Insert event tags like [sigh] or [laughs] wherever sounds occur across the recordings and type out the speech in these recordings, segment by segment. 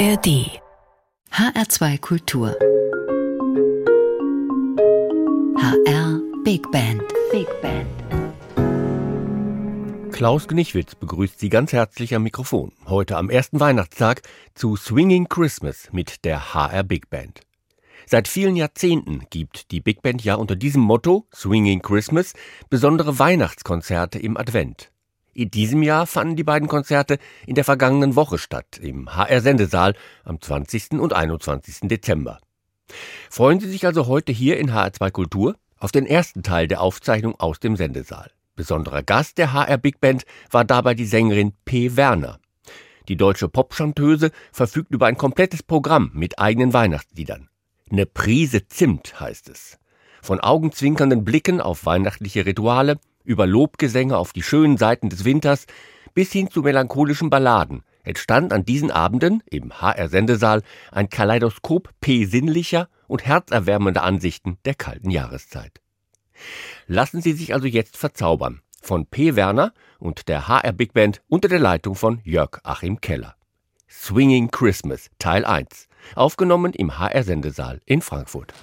ARD HR2 Kultur HR Big Band Big Band Klaus Gnichwitz begrüßt Sie ganz herzlich am Mikrofon. Heute am ersten Weihnachtstag zu Swinging Christmas mit der HR Big Band. Seit vielen Jahrzehnten gibt die Big Band ja unter diesem Motto Swinging Christmas besondere Weihnachtskonzerte im Advent. In diesem Jahr fanden die beiden Konzerte in der vergangenen Woche statt, im HR-Sendesaal am 20. und 21. Dezember. Freuen Sie sich also heute hier in HR2 Kultur auf den ersten Teil der Aufzeichnung aus dem Sendesaal. Besonderer Gast der HR Big Band war dabei die Sängerin P. Werner. Die deutsche Popchanteuse verfügt über ein komplettes Programm mit eigenen Weihnachtsliedern. Ne Prise Zimt heißt es. Von augenzwinkernden Blicken auf weihnachtliche Rituale über Lobgesänge auf die schönen Seiten des Winters bis hin zu melancholischen Balladen entstand an diesen Abenden im HR-Sendesaal ein Kaleidoskop P sinnlicher und herzerwärmender Ansichten der kalten Jahreszeit. Lassen Sie sich also jetzt verzaubern von P. Werner und der HR Big Band unter der Leitung von Jörg Achim Keller. Swinging Christmas Teil 1, aufgenommen im HR-Sendesaal in Frankfurt.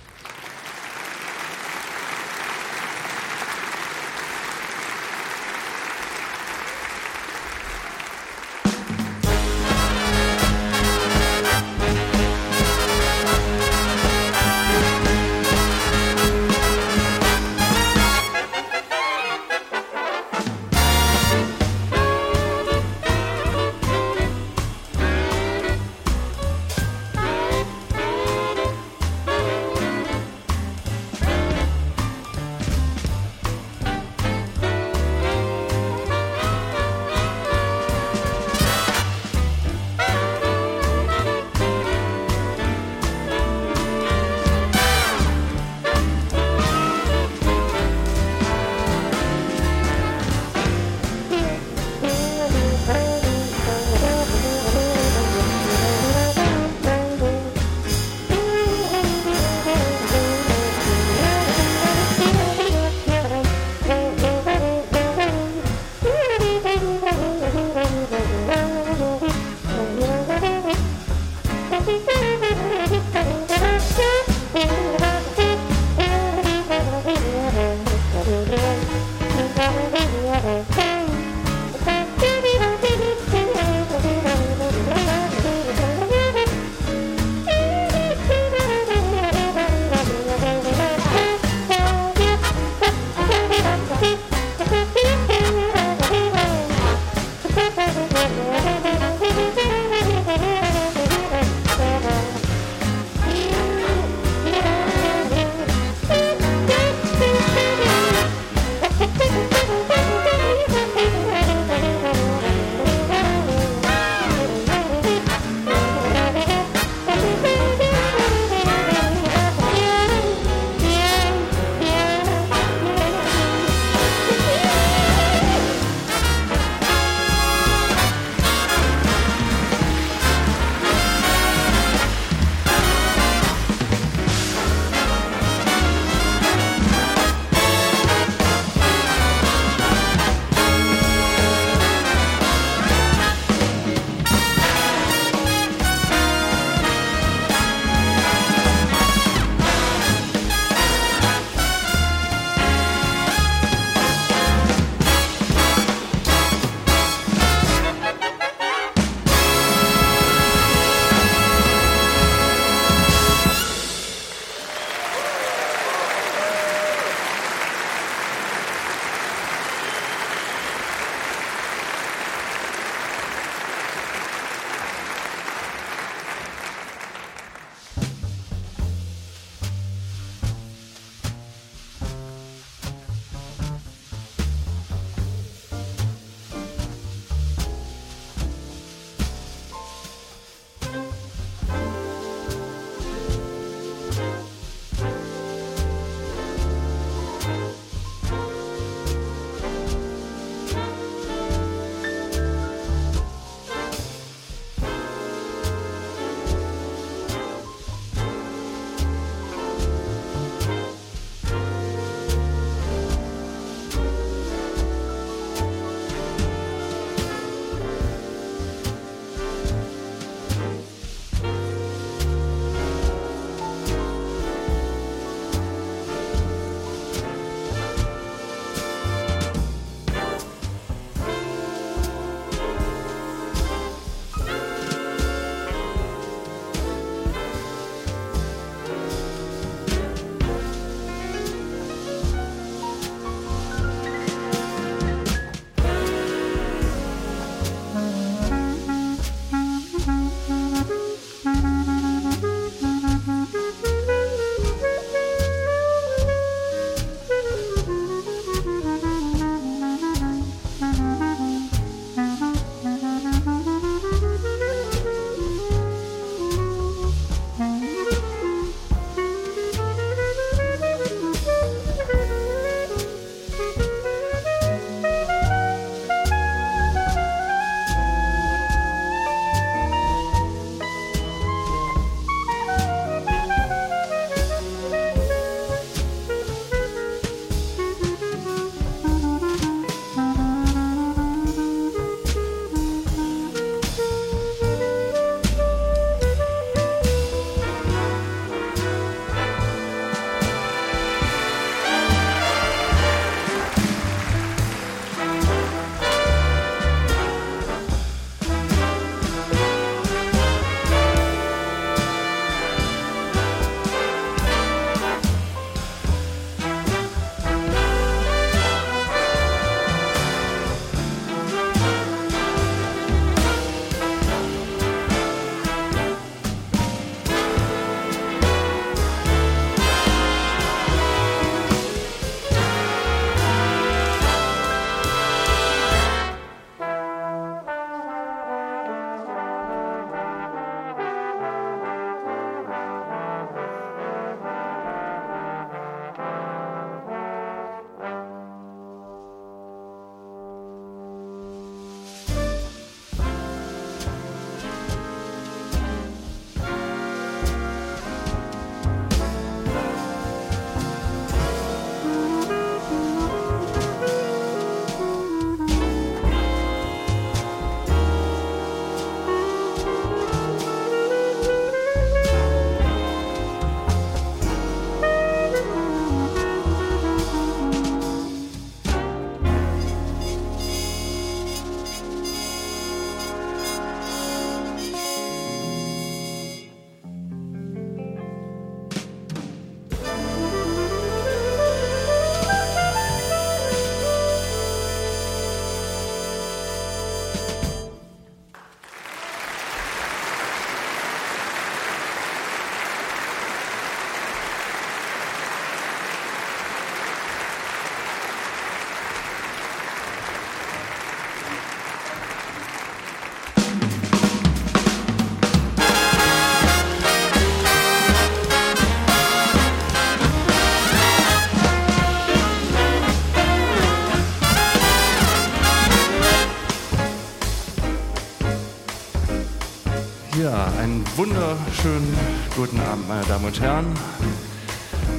Wunderschönen guten Abend, meine Damen und Herren.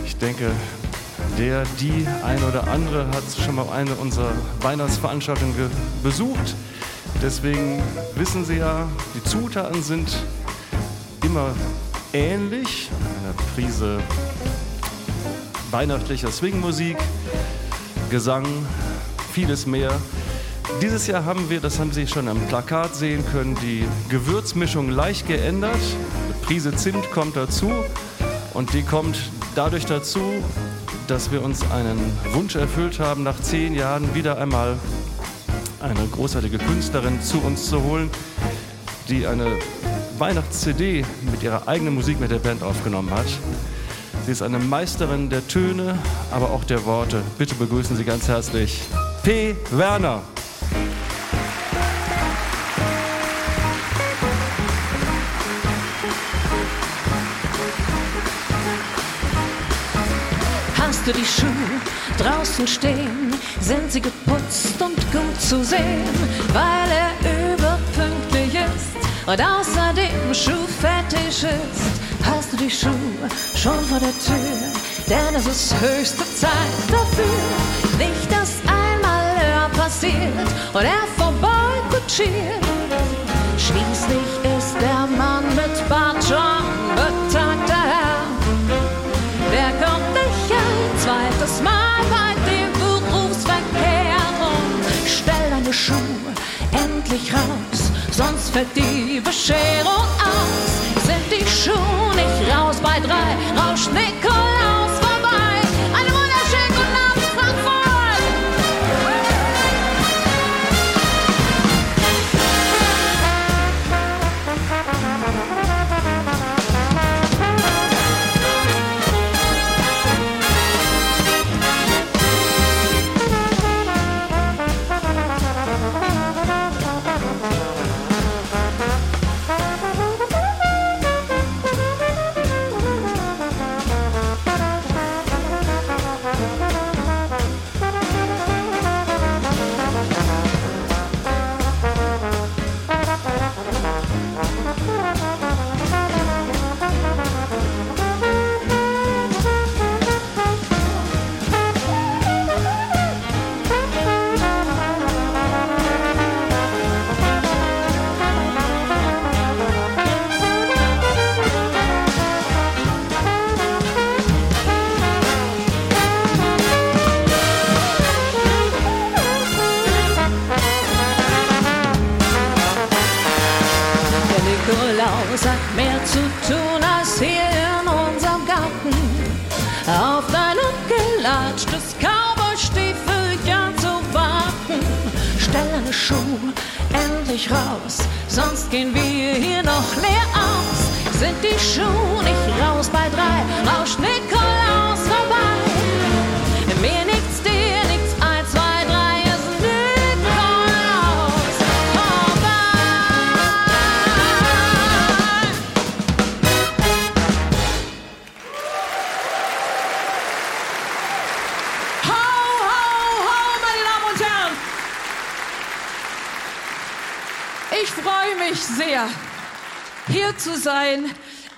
Ich denke, der, die, ein oder andere hat schon mal eine unserer Weihnachtsveranstaltungen besucht. Deswegen wissen Sie ja, die Zutaten sind immer ähnlich. Eine Prise weihnachtlicher Swingmusik, Gesang, vieles mehr. Dieses Jahr haben wir, das haben Sie schon am Plakat sehen können, die Gewürzmischung leicht geändert. Eine Prise Zimt kommt dazu und die kommt dadurch dazu, dass wir uns einen Wunsch erfüllt haben, nach zehn Jahren wieder einmal eine großartige Künstlerin zu uns zu holen, die eine Weihnachts-CD mit ihrer eigenen Musik mit der Band aufgenommen hat. Sie ist eine Meisterin der Töne, aber auch der Worte. Bitte begrüßen Sie ganz herzlich P. Werner. Du die Schuhe draußen stehen? Sind sie geputzt und gut zu sehen, weil er überpünktlich ist und außerdem Schuhfetisch ist? Hast du die Schuhe schon vor der Tür? Denn es ist höchste Zeit dafür. Nicht, dass einmal Hör passiert und er vorbeikutschiert. Endlich raus, sonst fällt die Bescherung aus. Sind die Schuhe nicht raus bei drei, rauscht Nikolaus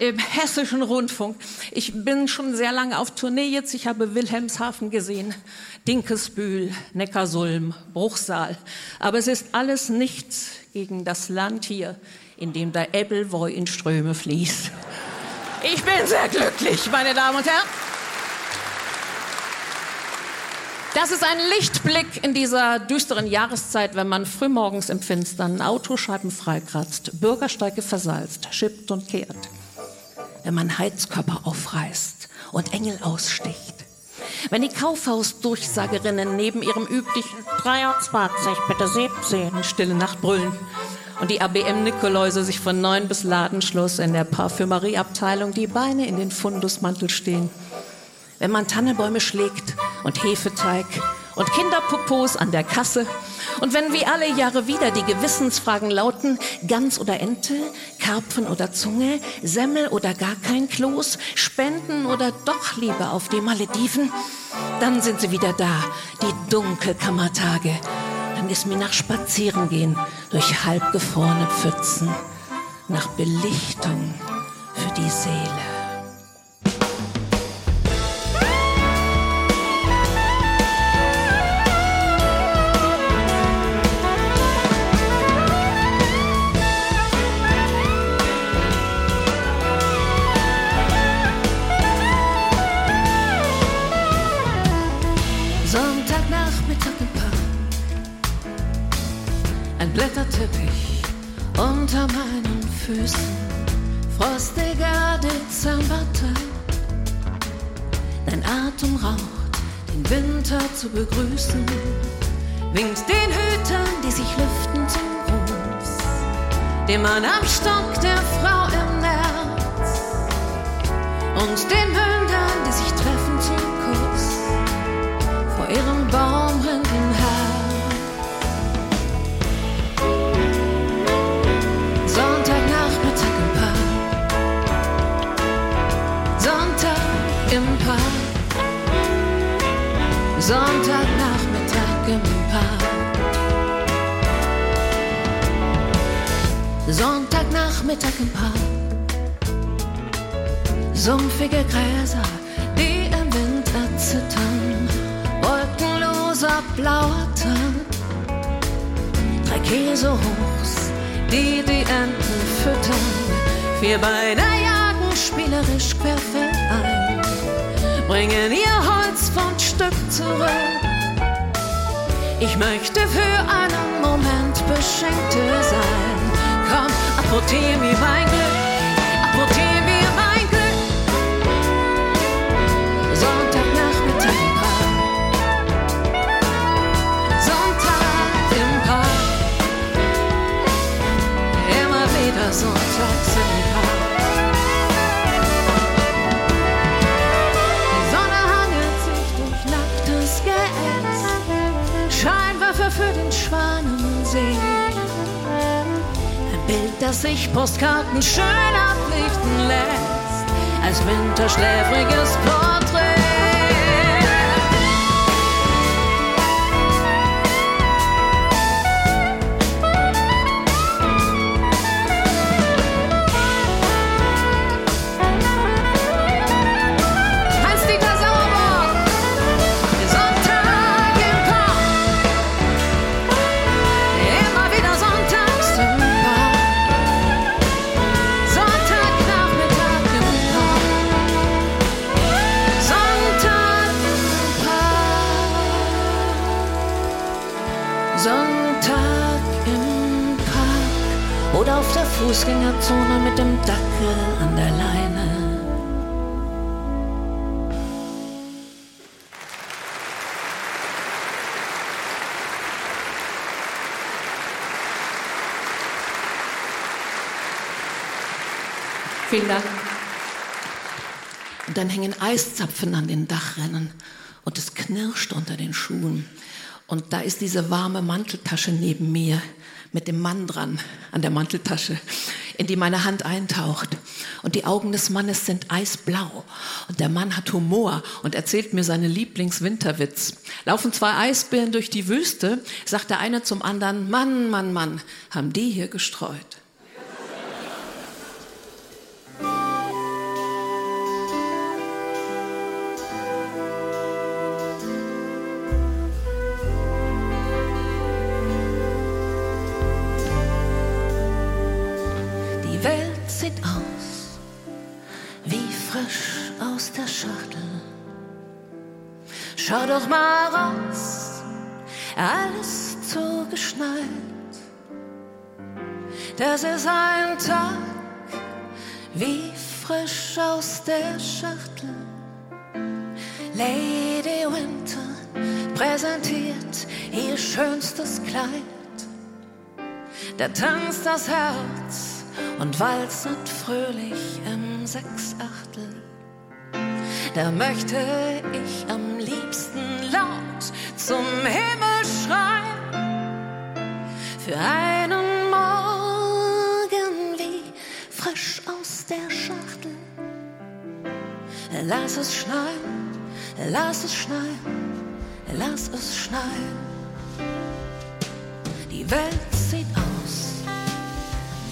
im Hessischen Rundfunk. Ich bin schon sehr lange auf Tournee jetzt. Ich habe Wilhelmshaven gesehen, Dinkesbühl, Neckarsulm, Bruchsal. Aber es ist alles nichts gegen das Land hier, in dem der Ebbelwoi in Ströme fließt. Ich bin sehr glücklich, meine Damen und Herren. Das ist ein Lichtblick in dieser düsteren Jahreszeit, wenn man frühmorgens im Finstern Autoscheiben freikratzt, Bürgersteige versalzt, schippt und kehrt. Wenn man Heizkörper aufreißt und Engel aussticht. Wenn die Kaufhausdurchsagerinnen neben ihrem üblichen 23, bitte 17 Stille Nacht brüllen und die ABM-Nikoläuse sich von neun bis Ladenschluss in der Parfümerieabteilung die Beine in den Fundusmantel stehen wenn man Tannenbäume schlägt und Hefeteig und Kinderpopos an der Kasse und wenn wie alle Jahre wieder die Gewissensfragen lauten, Gans oder Ente, Karpfen oder Zunge, Semmel oder gar kein Kloß, Spenden oder doch lieber auf die Malediven, dann sind sie wieder da, die Dunkelkammertage. Dann ist mir nach Spazierengehen durch halbgefrorene Pfützen nach Belichtung für die Seele. Blätterteppich unter meinen Füßen. Frostiger Dezembertag. Dein Atem raucht, den Winter zu begrüßen. Winkt den Hütern, die sich lüften zum Gruß. Dem Mann am Stock, der Frau im Nerz. Und den Mündern, die sich treffen zum Sonntagnachmittag im Park. Sonntagnachmittag im Park. Sumpfige Gräser, die im Wind erzittern. Wolkenloser blauer Tag. Drei Käsehochs, die die Enten füttern. Vier Beine jagen spielerisch querfeldein. Bringen ihr Holz von Stück zurück. Ich möchte für einen Moment Beschenkte sein. Komm, apportier mir mein Glück. Ein Bild, das sich Postkarten schön ablichten lässt. Als winterschläfriges Porträt. Fußgängerzone mit dem Dackel an der Leine. Vielen Dank. Und dann hängen Eiszapfen an den Dachrennen und es knirscht unter den Schuhen. Und da ist diese warme Manteltasche neben mir mit dem Mann dran an der Manteltasche, in die meine Hand eintaucht. Und die Augen des Mannes sind eisblau. Und der Mann hat Humor und erzählt mir seinen Lieblingswinterwitz. Laufen zwei Eisbären durch die Wüste, sagt der eine zum anderen, Mann, Mann, Mann, haben die hier gestreut. Doch mal raus, alles zugeschneit. Das ist ein Tag wie frisch aus der Schachtel. Lady Winter präsentiert ihr schönstes Kleid. Da tanzt das Herz und walzet fröhlich im Sechsachtel. Da möchte ich am liebsten laut zum Himmel schreien. Für einen Morgen wie frisch aus der Schachtel. Lass es schneien, lass es schneien, lass es schneien. Die Welt sieht aus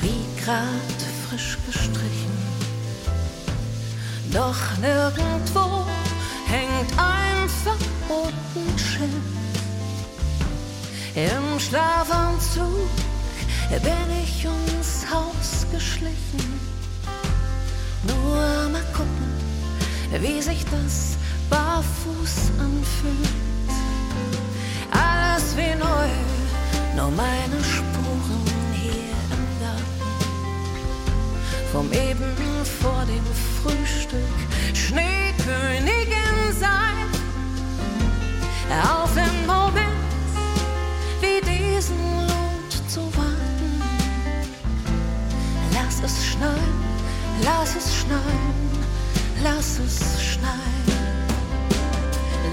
wie grad frisch gestrichen. Doch nirgendwo hängt ein verboten Schild. Im Schlafanzug bin ich ums Haus geschlichen. Nur mal gucken, wie sich das barfuß anfühlt. Alles wie neu, nur meine Spuren hier im Garten. Vom eben vor dem Frühstück Schneekönigin sein. Auf den Moment wie diesen lohnt zu warten. Lass es schneien, lass es schneien, lass es schneien.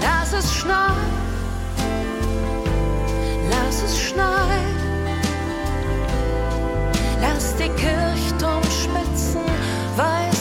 Lass es schneien, lass es schneien. Lass die Kirchturmspitzen weiße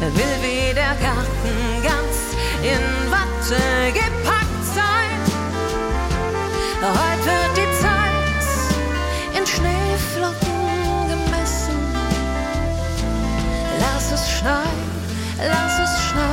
Will wie der Garten ganz in Watte gepackt sein. Heute wird die Zeit in Schneeflocken gemessen. Lass es schneien, lass es schneien,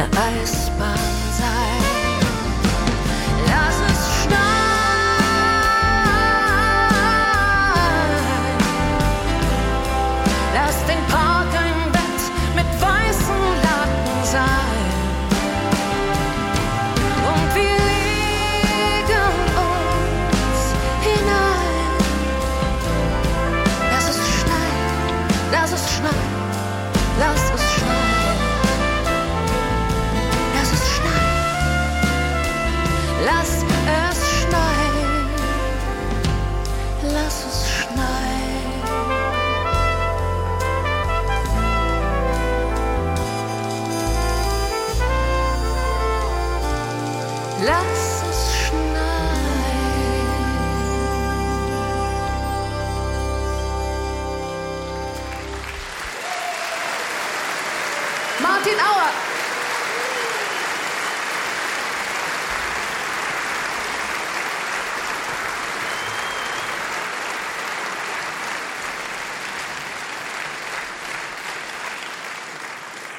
eine Eisbahn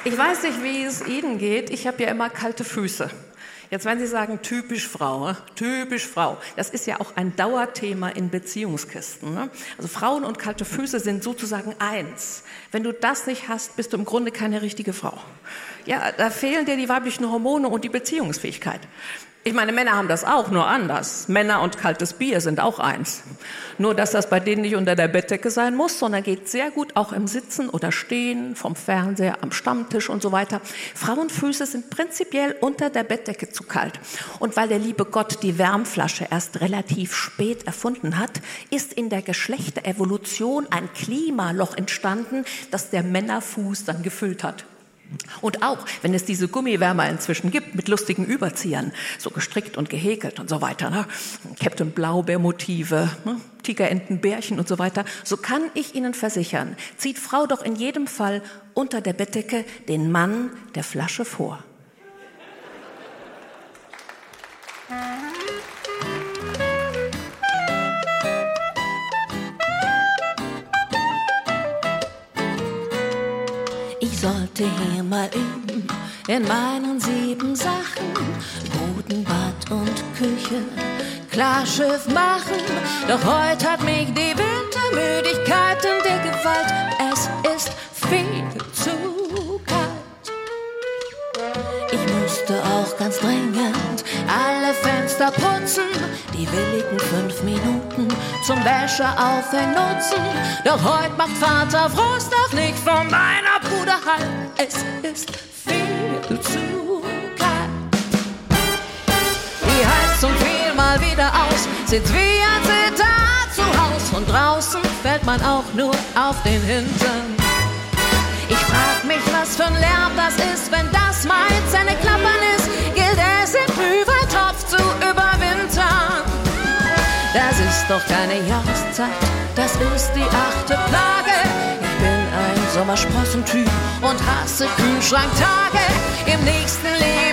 Ich weiß nicht, wie es Ihnen geht. Ich habe ja immer kalte Füße. Jetzt werden Sie sagen, typisch Frau, ne? typisch Frau. Das ist ja auch ein Dauerthema in Beziehungskisten. Ne? Also Frauen und kalte Füße sind sozusagen eins. Wenn du das nicht hast, bist du im Grunde keine richtige Frau. Ja, da fehlen dir die weiblichen Hormone und die Beziehungsfähigkeit. Ich meine, Männer haben das auch, nur anders. Männer und kaltes Bier sind auch eins. Nur, dass das bei denen nicht unter der Bettdecke sein muss, sondern geht sehr gut auch im Sitzen oder Stehen, vom Fernseher, am Stammtisch und so weiter. Frauenfüße sind prinzipiell unter der Bettdecke zu kalt. Und weil der liebe Gott die Wärmflasche erst relativ spät erfunden hat, ist in der Geschlechterevolution ein Klimaloch entstanden, das der Männerfuß dann gefüllt hat. Und auch, wenn es diese Gummiwärmer inzwischen gibt mit lustigen Überziehern, so gestrickt und gehäkelt und so weiter, ne? Captain Blaubeer-Motive, ne? Tigerenten, Bärchen und so weiter, so kann ich Ihnen versichern, zieht Frau doch in jedem Fall unter der Bettdecke den Mann der Flasche vor. Sollte hier mal üben in meinen sieben Sachen. Boden, Bad und Küche, Klarschiff machen. Doch heute hat mich die Wintermüdigkeit in der Gewalt. Es ist viel zu kalt. Ich müsste auch ganz dringend alle Fenster putzen. Die willigen fünf Minuten zum Wäscheaufhängen nutzen. Doch heute macht Vater Frust doch nicht von meiner Bruder Halt. Es ist viel zu kalt. Die Heizung fiel mal wieder aus, sitzt wie ein Zitat zu Haus. Und draußen fällt man auch nur auf den Hintern. Ich frag mich, was für ein Lärm das ist, wenn das meint, seine Klappern ist, ist doch keine Jahreszeit, das ist die achte Plage. Ich bin ein Sommersprossentyp und hasse Kühlschranktage. Im nächsten Leben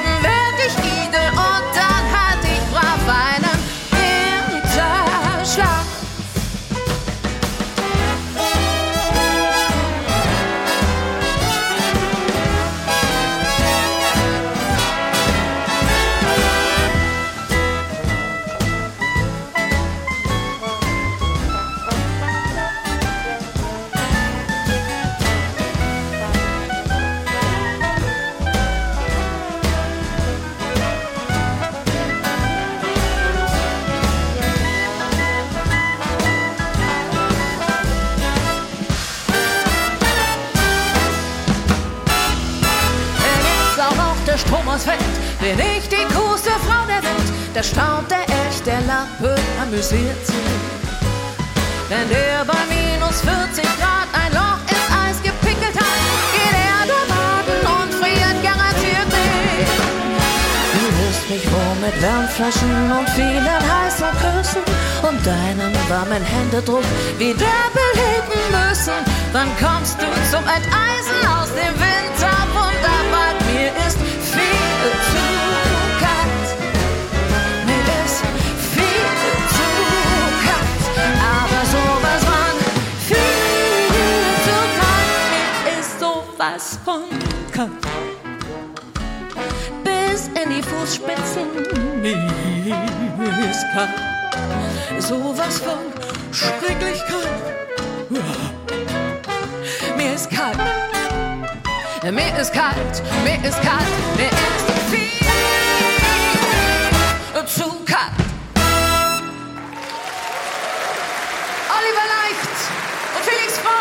bin ich die coolste Frau der Welt. Der staunt der echt, der Lappe amüsiert sich. Wenn der bei minus 40 Grad ein Loch ins Eis gepickelt hat, geht er da baden und friert garantiert nicht. Du wirst mich wohl mit Wärmflaschen und vielen heißen Küssen und deinem warmen Händedruck wieder beleben müssen. Dann kommst du zum Enteisen aus dem Winter von kalt bis in die Fußspitzen. Ist kalt, sowas von schrecklich kalt. Mir ist kalt, mir ist kalt, mir ist kalt, zu kalt. Oliver Leicht und Felix Fromm.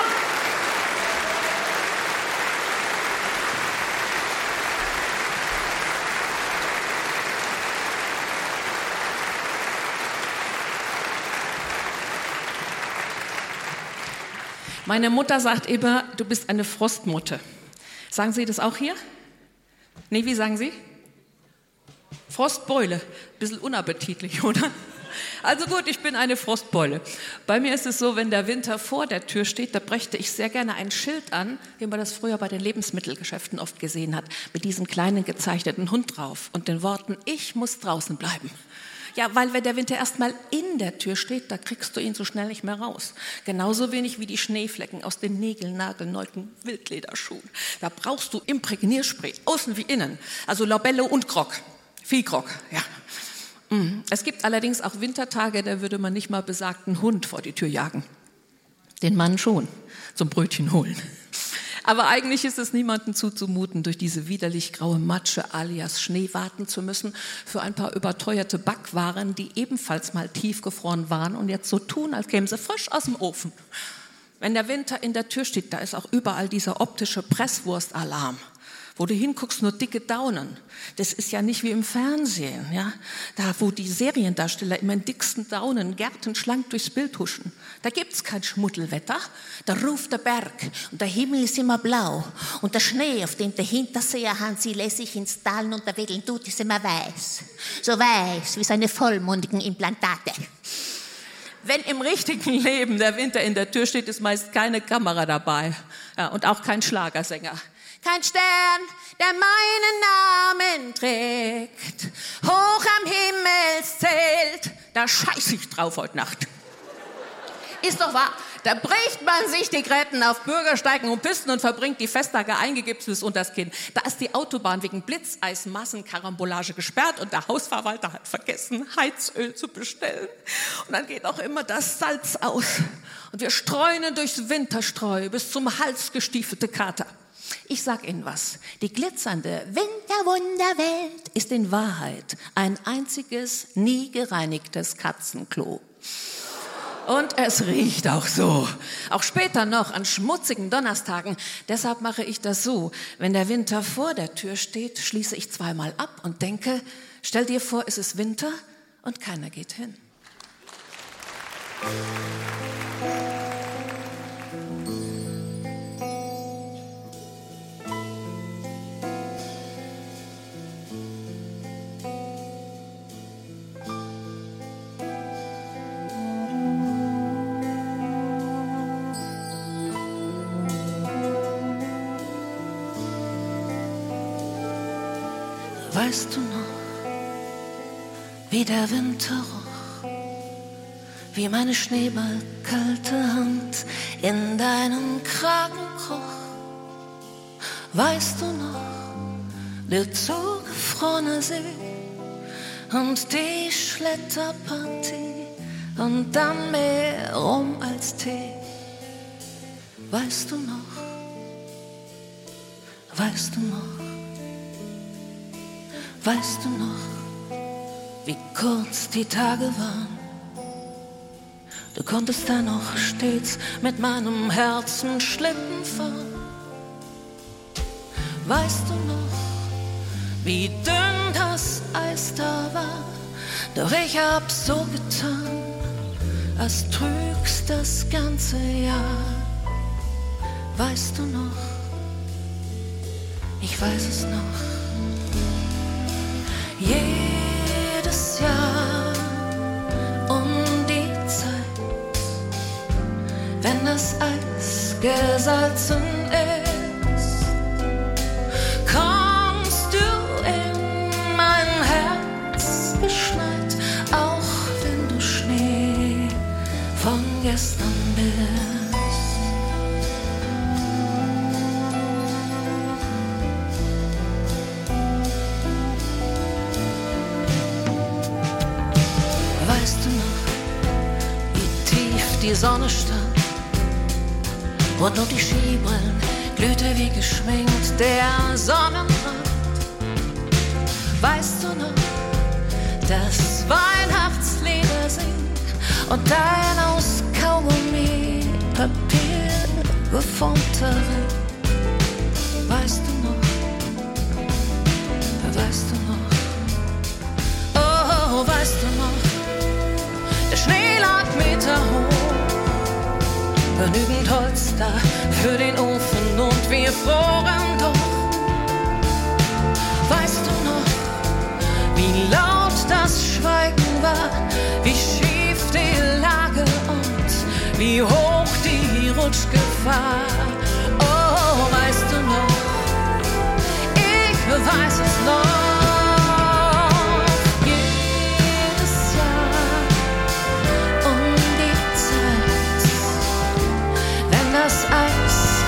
Meine Mutter sagt immer, du bist eine Frostmutte. Sagen Sie das auch hier? Nee, wie sagen Sie? Frostbeule. Bisschen unappetitlich, [laughs] oder? Also gut, ich bin eine Frostbeule. Bei mir ist es so, wenn der Winter vor der Tür steht, da bräuchte ich sehr gerne ein Schild an, wie man das früher bei den Lebensmittelgeschäften oft gesehen hat, mit diesem kleinen gezeichneten Hund drauf und den Worten, ich muss draußen bleiben. Ja, weil wenn der Winter erstmal in der Tür steht, da kriegst du ihn so schnell nicht mehr raus. Genauso wenig wie die Schneeflecken aus den nägelnagelneuten Wildlederschuhen. Da brauchst du Imprägnierspray, außen wie innen. Also Labelle und Grog. Viel Grog, ja. Mm. Es gibt allerdings auch Wintertage, da würde man nicht mal besagten Hund vor die Tür jagen. Den Mann schon, zum Brötchen holen. Aber eigentlich ist es niemandem zuzumuten, durch diese widerlich graue Matsche alias Schnee warten zu müssen für ein paar überteuerte Backwaren, die ebenfalls mal tiefgefroren waren und jetzt so tun, als kämen sie frisch aus dem Ofen. Wenn der Winter in der Tür steht, da ist auch überall dieser optische Presswurstalarm. Wo du hinguckst, nur dicke Daunen. Das ist ja nicht wie im Fernsehen, ja. Da, wo die Seriendarsteller immer in dicksten Daunen gärtenschlank durchs Bild huschen. Da gibt's kein Schmuddelwetter. Da ruft der Berg und der Himmel ist immer blau. Und der Schnee, auf dem der Hinterseher Hansi lässig ins Tal und der Wedeln tut, ist immer weiß. So weiß wie seine vollmundigen Implantate. Wenn im richtigen Leben der Winter in der Tür steht, ist meist keine Kamera dabei ja, und auch kein Schlagersänger. Kein Stern, der meinen Namen trägt, hoch am Himmelszelt, da scheiß ich drauf heute Nacht. Ist doch wahr. Da bricht man sich die Gräten auf Bürgersteigen und Pisten und verbringt die Festtage eingegipst bis unter das Kinn. Da ist die Autobahn wegen Blitzeismassenkarambolage gesperrt und der Hausverwalter hat vergessen, Heizöl zu bestellen. Und dann geht auch immer das Salz aus. Und wir streunen durchs Winterstreu bis zum Hals gestiefelte Kater. Ich sag Ihnen was. Die glitzernde Winterwunderwelt ist in Wahrheit ein einziges, nie gereinigtes Katzenklo. Und es riecht auch so. Auch später noch an schmutzigen Donnerstagen. Deshalb mache ich das so. Wenn der Winter vor der Tür steht, schließe ich zweimal ab und denke, stell dir vor, es ist Winter und keiner geht hin. Weißt du noch, wie der Winter roch, wie meine schneeballkalte Hand in deinen Kragen kroch? Weißt du noch, der zugefrorene See und die Schletterpartie und dann mehr Rum als Tee? Weißt du noch, weißt du noch? Weißt du noch, wie kurz die Tage waren? Du konntest da noch stets mit meinem Herzen Schlitten fahren. Weißt du noch, wie dünn das Eis da war? Doch ich hab so getan, als trügst das ganze Jahr. Weißt du noch, ich weiß es noch jedes Jahr um die Zeit, wenn das Eis gesalzen ist, kommst du in mein Herz geschneit, auch wenn du Schnee von gestern die Sonne stand und nur die Skibrillen glühte wie geschminkt der Sonnenbrand. Weißt du noch, das Weihnachtslieder singt und dein aus Kaugummi Papier geformter Ring. Genügend Holz da für den Ofen und wir froren doch. Weißt du noch, wie laut das Schweigen war, wie schief die Lage und wie hoch die Rutschgefahr? Oh, weißt du noch, ich weiß es noch.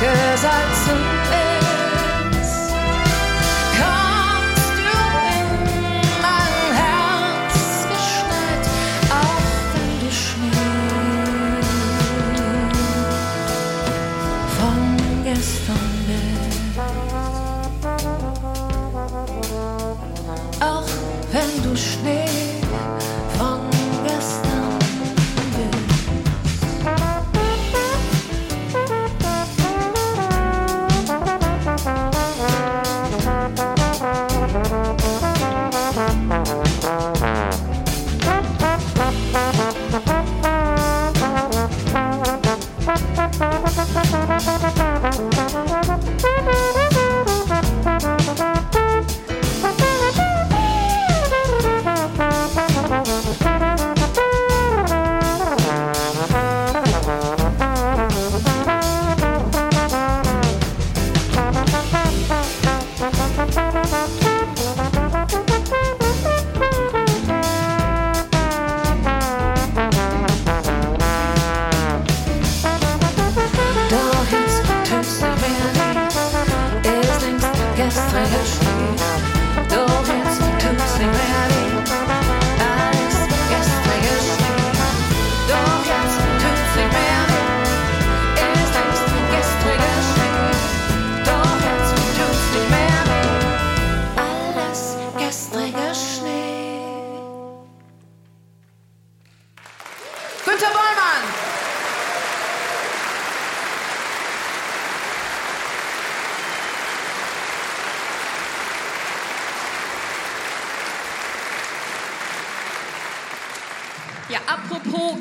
Gesalzen ist,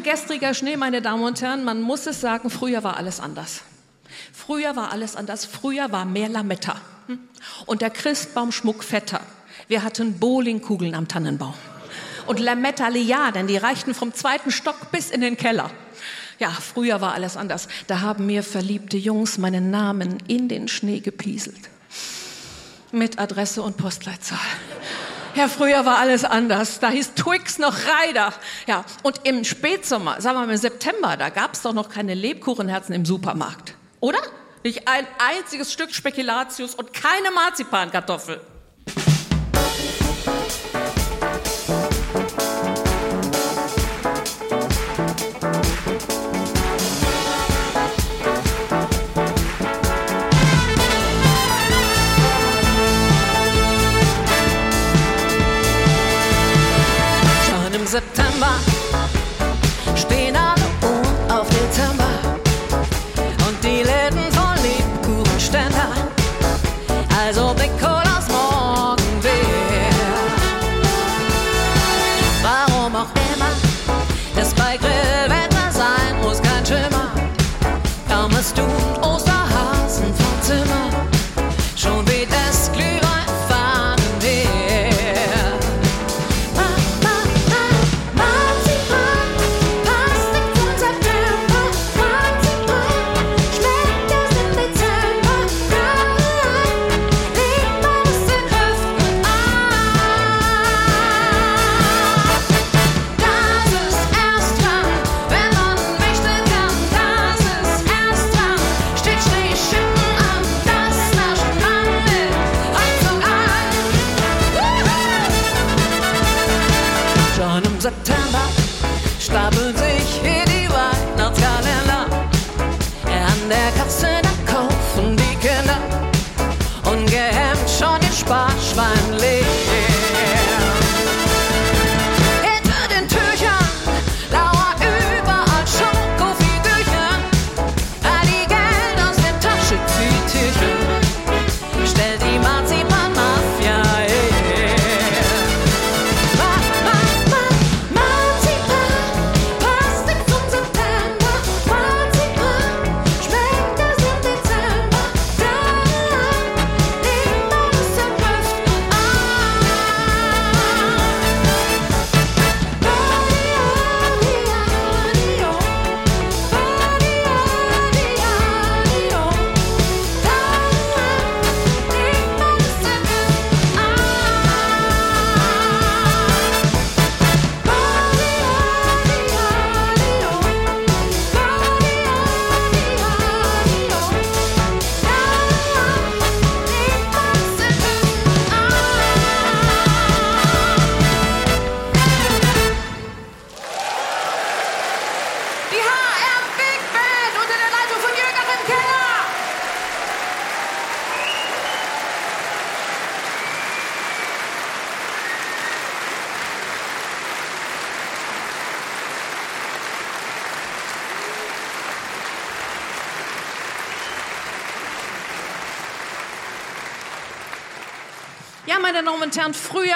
gestriger Schnee, meine Damen und Herren, man muss es sagen, früher war alles anders. Früher war alles anders. Früher war mehr Lametta. Hm? Und der Christbaumschmuck fetter. Wir hatten Bowlingkugeln am Tannenbaum. Und Lametta Lianen, die reichten vom zweiten Stock bis in den Keller. Ja, früher war alles anders. Da haben mir verliebte Jungs meinen Namen in den Schnee gepieselt. Mit Adresse und Postleitzahl. Ja, früher war alles anders. Da hieß Twix noch Reider. Ja, und im Spätsommer, sagen wir mal im September, da gab es doch noch keine Lebkuchenherzen im Supermarkt. Oder? Nicht ein einziges Stück Spekulatius und keine Marzipankartoffel.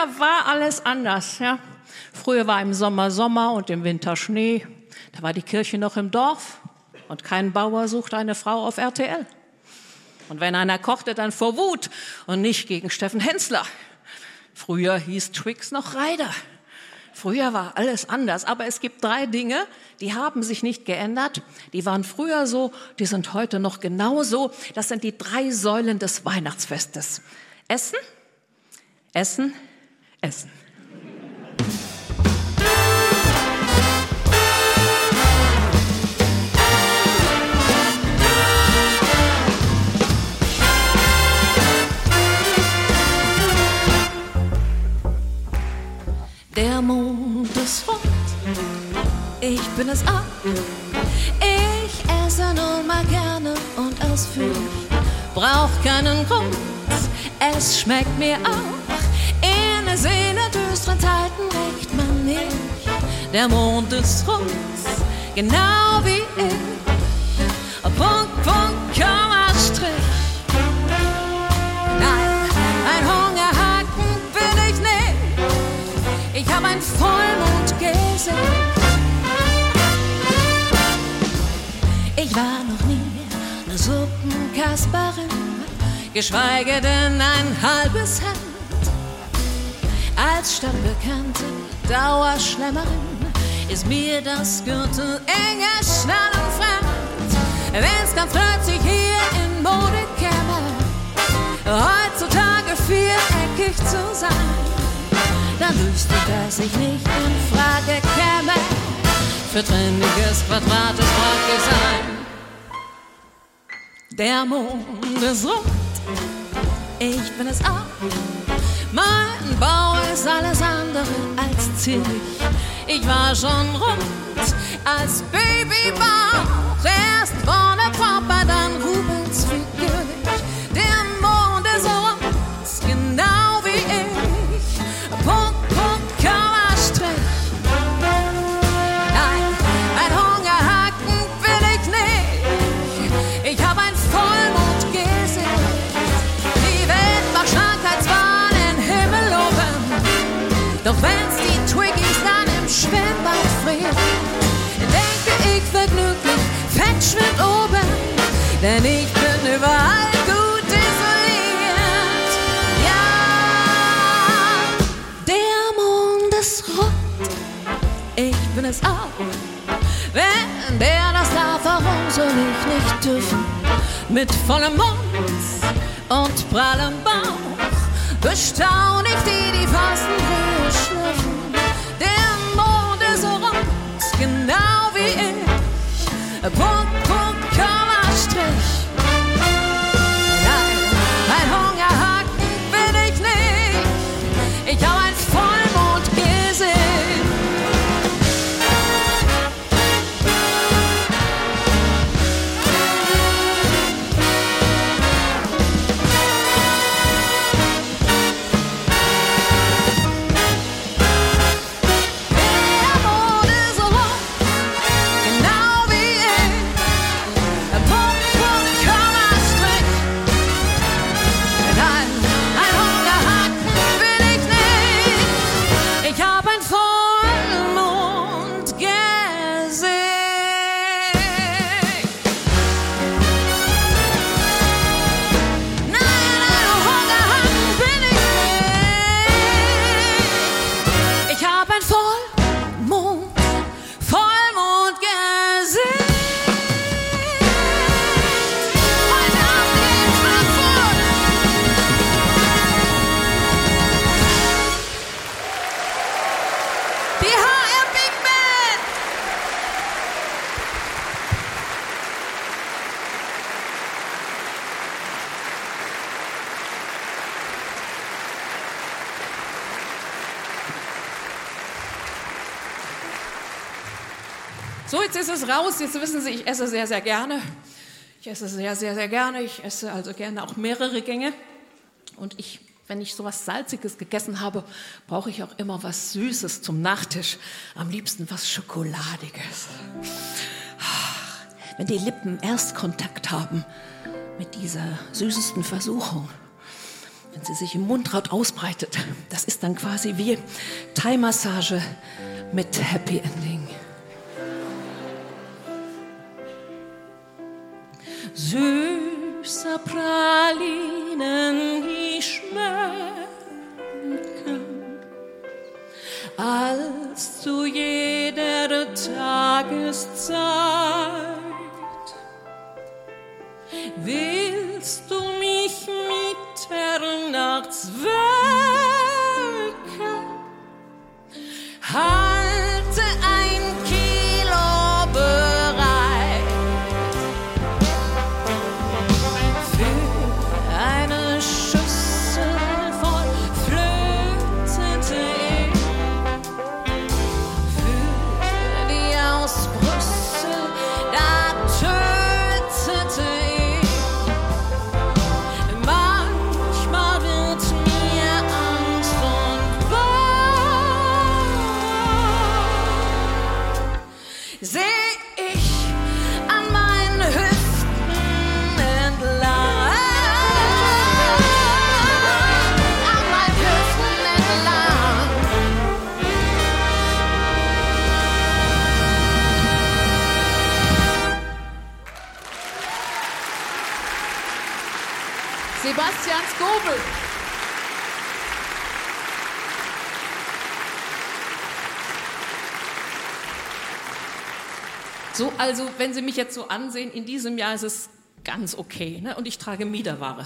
Früher war alles anders. Ja? Früher war im Sommer Sommer und im Winter Schnee. Da war die Kirche noch im Dorf und kein Bauer suchte eine Frau auf RTL. Und wenn einer kochte, dann vor Wut und nicht gegen Steffen Hensler. Früher hieß Twix noch Reider. Früher war alles anders, aber es gibt drei Dinge, die haben sich nicht geändert. Die waren früher so, die sind heute noch genauso. Das sind die drei Säulen des Weihnachtsfestes. Essen, Essen, Essen. Der Mond ist rund, ich bin es auch. Ich esse nun mal gerne und ausführlich, brauch keinen Grund, es schmeckt mir auch. Sterne sehen in düsteren Zeiten recht man nicht. Der Mond ist rund, genau wie ich. Punkt, Punkt, Komma, Strich. Nein, ein Hungerhaken bin ich nicht. Ich hab ein Vollmond gesehen. Ich war noch nie eine Suppenkasperin, geschweige denn ein halbes Herz. Als stadtbekannte Dauerschlemmerin ist mir das Gürtel enge Schnallen fremd. Wenn's ganz plötzlich hier in Mode käme, heutzutage viereckig zu sein, dann wüsste, dass ich nicht in Frage käme, für trendiges, quadratisch freundlich sein. Der Mond ist rund, ich bin es auch. Mein Bau ist alles andere als zierlich. Ich war schon rund als Babybauch. Erst vorne Papa, dann Rubens Figur. Schwimmt oben, denn ich bin überall gut isoliert. Ja, der Mond ist rund, ich bin es auch. Wenn der das darf, warum soll ich nicht dürfen? Mit vollem Mund und prallem Bauch bestaun ich die, die fast Ruhe schlürfen. Der Mond ist rund, genau wie ich. Sie, ich esse sehr, sehr gerne. Ich esse sehr, sehr, sehr gerne. Ich esse also gerne auch mehrere Gänge. Und ich, wenn ich sowas Salziges gegessen habe, brauche ich auch immer was Süßes zum Nachtisch. Am liebsten was Schokoladiges. Wenn die Lippen Erstkontakt haben mit dieser süßesten Versuchung, wenn sie sich im Mundraut ausbreitet, das ist dann quasi wie Thai-Massage mit Happy Ending. Pralinen schmecken, als zu jeder Tageszeit. Willst du also, wenn Sie mich jetzt so ansehen, in diesem Jahr ist es ganz okay. Ne? Und ich trage Miederware.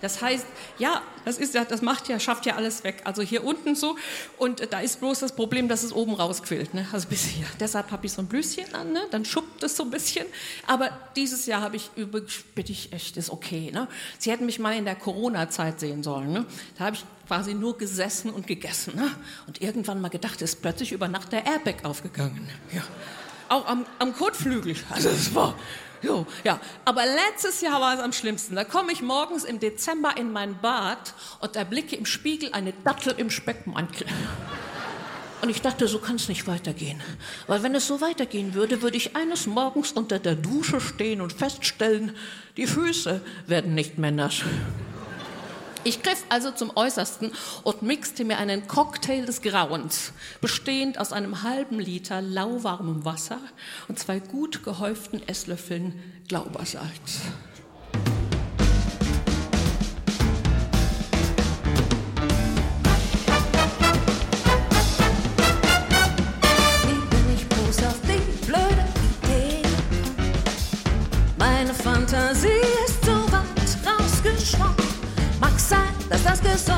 Das heißt, ja, das ist ja, das macht ja, schafft ja alles weg. Also hier unten so. Und da ist bloß das Problem, dass es oben rausquillt. Ne? Also bis hier. Deshalb habe ich so ein Blüschen an, ne? dann schuppt es so ein bisschen. Aber dieses Jahr habe ich übrigens, bitte ich echt, ist okay. Ne? Sie hätten mich mal in der Corona-Zeit sehen sollen. Ne? Da habe ich quasi nur gesessen und gegessen. Ne? Und irgendwann mal gedacht, ist plötzlich über Nacht der Airbag aufgegangen. Ja auch am, am Kotflügel. [laughs] Also es war, jo, ja. Aber letztes Jahr war es am schlimmsten. Da komme ich morgens im Dezember in mein Bad und erblicke im Spiegel eine Dattel im Speckmantel. [laughs] Und ich dachte, so kann es nicht weitergehen. Weil wenn es so weitergehen würde, würde ich eines Morgens unter der Dusche stehen und feststellen, die Füße werden nicht mehr nass. Ich griff also zum Äußersten und mixte mir einen Cocktail des Grauens, bestehend aus einem halben Liter lauwarmem Wasser und zwei gut gehäuften Esslöffeln Glaubersalz. cosas que son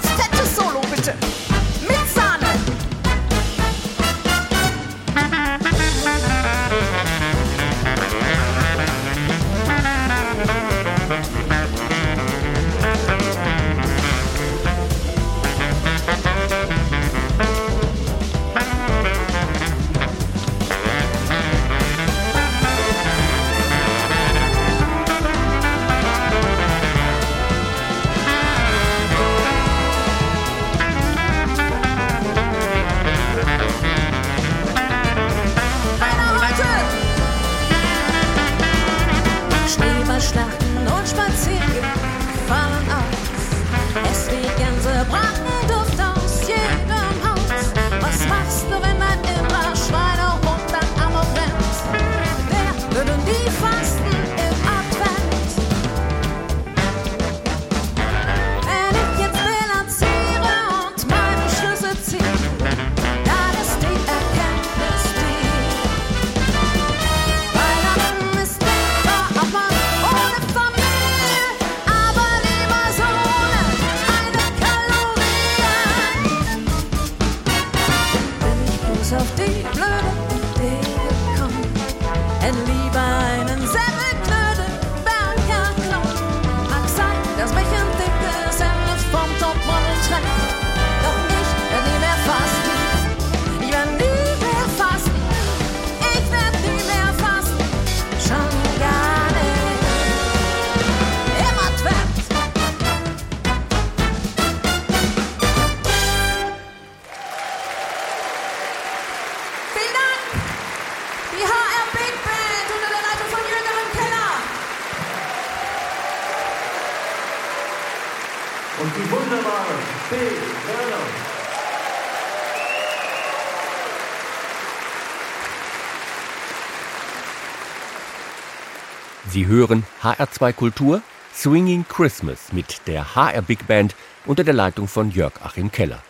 hören HR2 Kultur Swinging Christmas mit der HR Big Band unter der Leitung von Jörg Achim Keller.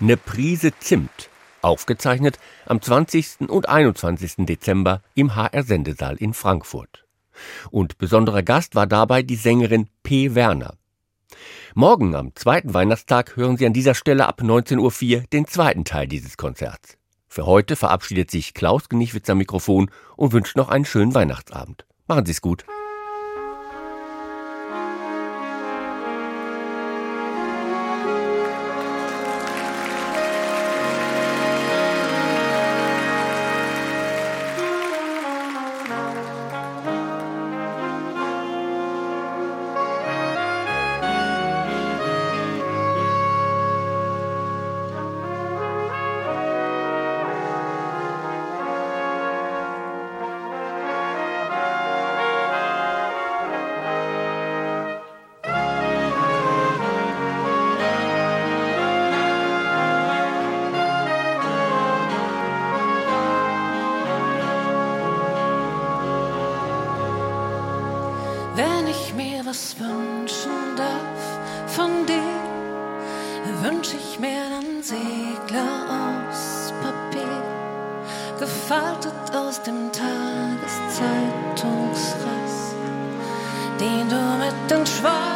Ne Prise Zimt, aufgezeichnet am 20. und 21. Dezember im HR Sendesaal in Frankfurt. Und besonderer Gast war dabei die Sängerin P. Werner. Morgen am zweiten Weihnachtstag hören Sie an dieser Stelle ab 19.04 Uhr den zweiten Teil dieses Konzerts. Für heute verabschiedet sich Klaus Genichwitz am Mikrofon und wünscht noch einen schönen Weihnachtsabend. Machen Sie es gut. wünschen darf. Von dir wünsch ich mir einen Segler aus Papier, gefaltet aus dem Tageszeitungsriss, den du mit den Schwarzen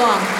вам.